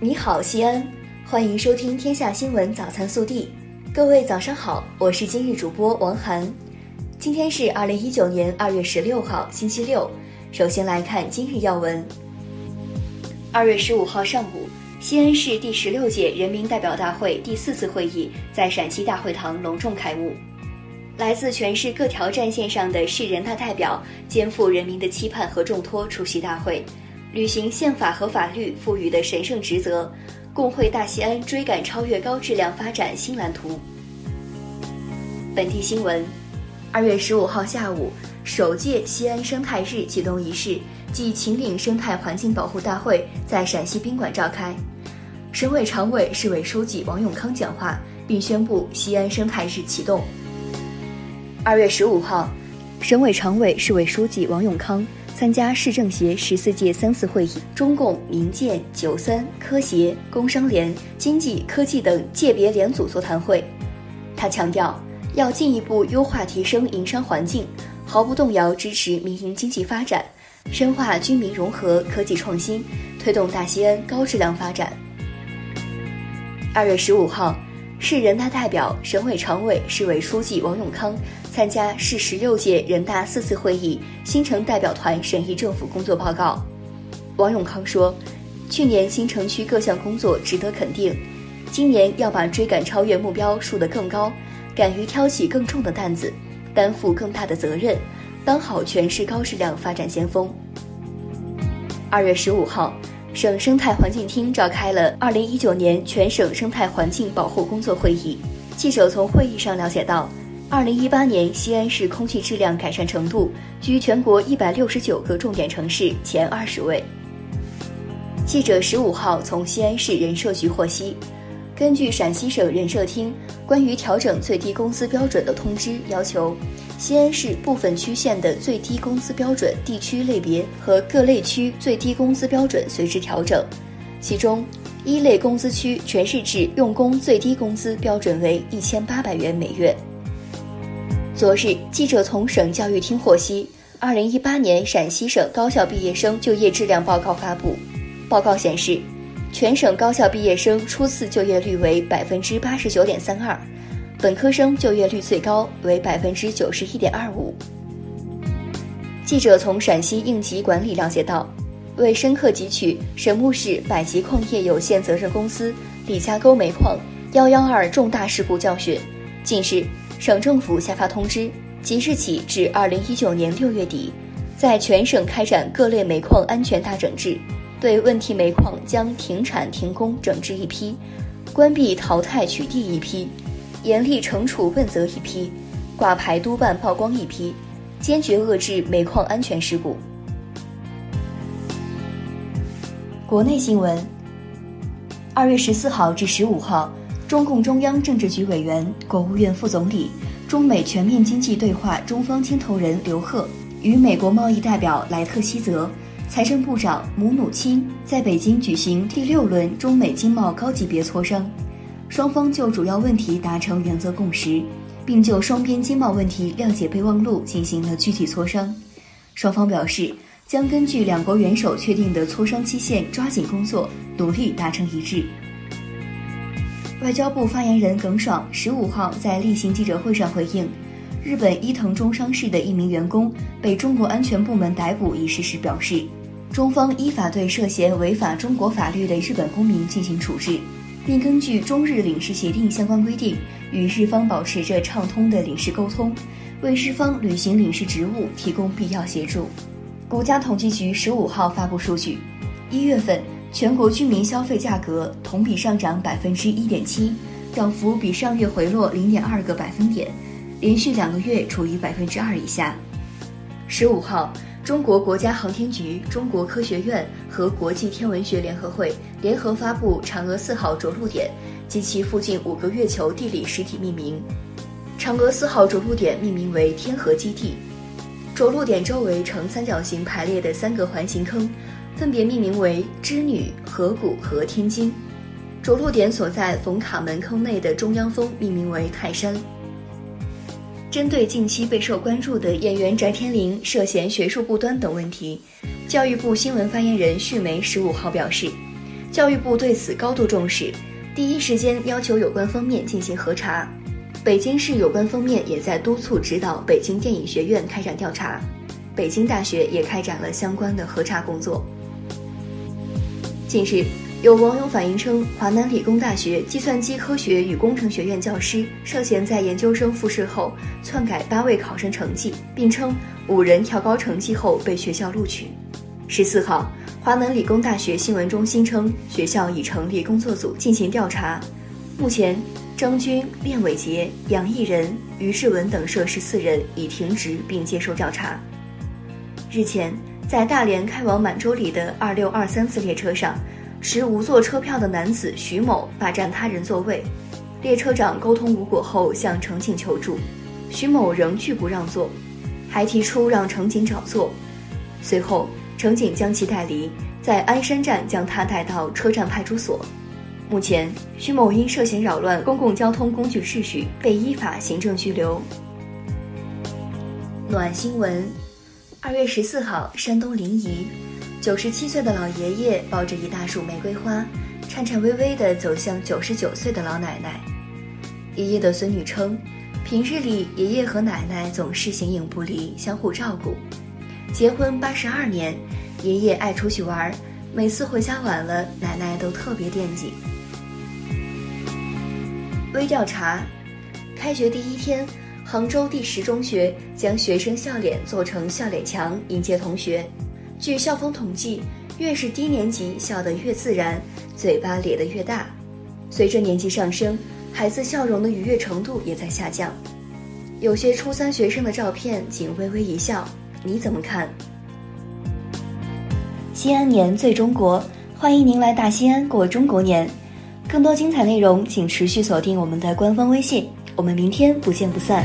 你好，西安，欢迎收听《天下新闻早餐速递》。各位早上好，我是今日主播王涵。今天是二零一九年二月十六号，星期六。首先来看今日要闻。二月十五号上午，西安市第十六届人民代表大会第四次会议在陕西大会堂隆重开幕。来自全市各条战线上的市人大代表，肩负人民的期盼和重托出席大会。履行宪法和法律赋予的神圣职责，共绘大西安追赶超越高质量发展新蓝图。本地新闻：二月十五号下午，首届西安生态日启动仪式暨秦岭生态环境保护大会在陕西宾馆召开。省委常委、市委书记王永康讲话，并宣布西安生态日启动。二月十五号，省委常委、市委书记王永康。参加市政协十四届三次会议，中共、民建、九三、科协、工商联、经济科技等界别联组座谈会。他强调，要进一步优化提升营商环境，毫不动摇支持民营经济发展，深化军民融合、科技创新，推动大西安高质量发展。二月十五号。市人大代表、省委常委、市委书记王永康参加市十六届人大四次会议新城代表团审议政府工作报告。王永康说：“去年新城区各项工作值得肯定，今年要把追赶超越目标树得更高，敢于挑起更重的担子，担负更大的责任，当好全市高质量发展先锋。”二月十五号。省生态环境厅召开了二零一九年全省生态环境保护工作会议。记者从会议上了解到，二零一八年西安市空气质量改善程度居全国一百六十九个重点城市前二十位。记者十五号从西安市人社局获悉，根据陕西省人社厅关于调整最低工资标准的通知要求。西安市部分区县的最低工资标准地区类别和各类区最低工资标准随之调整，其中一类工资区全市制用工最低工资标准为一千八百元每月。昨日，记者从省教育厅获悉，二零一八年陕西省高校毕业生就业质量报告发布，报告显示，全省高校毕业生初次就业率为百分之八十九点三二。本科生就业率最高为百分之九十一点二五。记者从陕西应急管理了解到，为深刻汲取神木市百吉矿业有限责任公司李家沟煤矿幺幺二重大事故教训，近日省政府下发通知，即日起至二零一九年六月底，在全省开展各类煤矿安全大整治，对问题煤矿将停产停工整治一批，关闭淘汰取缔一批。严厉惩处问责一批，挂牌督办曝光一批，坚决遏制煤矿安全事故。国内新闻：二月十四号至十五号，中共中央政治局委员、国务院副总理、中美全面经济对话中方牵头人刘鹤与美国贸易代表莱特希泽、财政部长姆努钦在北京举行第六轮中美经贸高级别磋商。双方就主要问题达成原则共识，并就双边经贸问题谅解备忘录进行了具体磋商。双方表示将根据两国元首确定的磋商期限抓紧工作，努力达成一致。外交部发言人耿爽十五号在例行记者会上回应日本伊藤忠商事的一名员工被中国安全部门逮捕一事时表示，中方依法对涉嫌违反中国法律的日本公民进行处置。并根据中日领事协定相关规定，与日方保持着畅通的领事沟通，为日方履行领事职务提供必要协助。国家统计局十五号发布数据，一月份全国居民消费价格同比上涨百分之一点七，涨幅比上月回落零点二个百分点，连续两个月处于百分之二以下。十五号。中国国家航天局、中国科学院和国际天文学联合会联合发布嫦娥四号着陆点及其附近五个月球地理实体命名。嫦娥四号着陆点命名为天河基地，着陆点周围呈三角形排列的三个环形坑，分别命名为织女、河谷和天津。着陆点所在冯卡门坑内的中央峰命名为泰山。针对近期备受关注的演员翟天临涉嫌学术不端等问题，教育部新闻发言人续梅十五号表示，教育部对此高度重视，第一时间要求有关方面进行核查。北京市有关方面也在督促指导北京电影学院开展调查，北京大学也开展了相关的核查工作。近日，有网友反映称，华南理工大学计算机科学与工程学院教师涉嫌在研究生复试后篡改八位考生成绩，并称五人调高成绩后被学校录取。十四号，华南理工大学新闻中心称，学校已成立工作组进行调查。目前，张军、练伟杰、杨毅仁、于志文等涉十四人已停职并接受调查。日前，在大连开往满洲里的二六二三次列车上，持无座车票的男子徐某霸占他人座位，列车长沟通无果后向乘警求助，徐某仍拒不让座，还提出让乘警找座。随后。乘警将其带离，在鞍山站将他带到车站派出所。目前，徐某因涉嫌扰乱公共交通工具秩序，被依法行政拘留。暖新闻：二月十四号，山东临沂，九十七岁的老爷爷抱着一大束玫瑰花，颤颤巍巍地走向九十九岁的老奶奶。爷爷的孙女称，平日里爷爷和奶奶总是形影不离，相互照顾。结婚八十二年，爷爷爱出去玩，每次回家晚了，奶奶都特别惦记。微调查：开学第一天，杭州第十中学将学生笑脸做成笑脸墙迎接同学。据校方统计，越是低年级笑得越自然，嘴巴咧得越大。随着年纪上升，孩子笑容的愉悦程度也在下降。有些初三学生的照片仅微微一笑。你怎么看？西安年最中国，欢迎您来大西安过中国年。更多精彩内容，请持续锁定我们的官方微信。我们明天不见不散。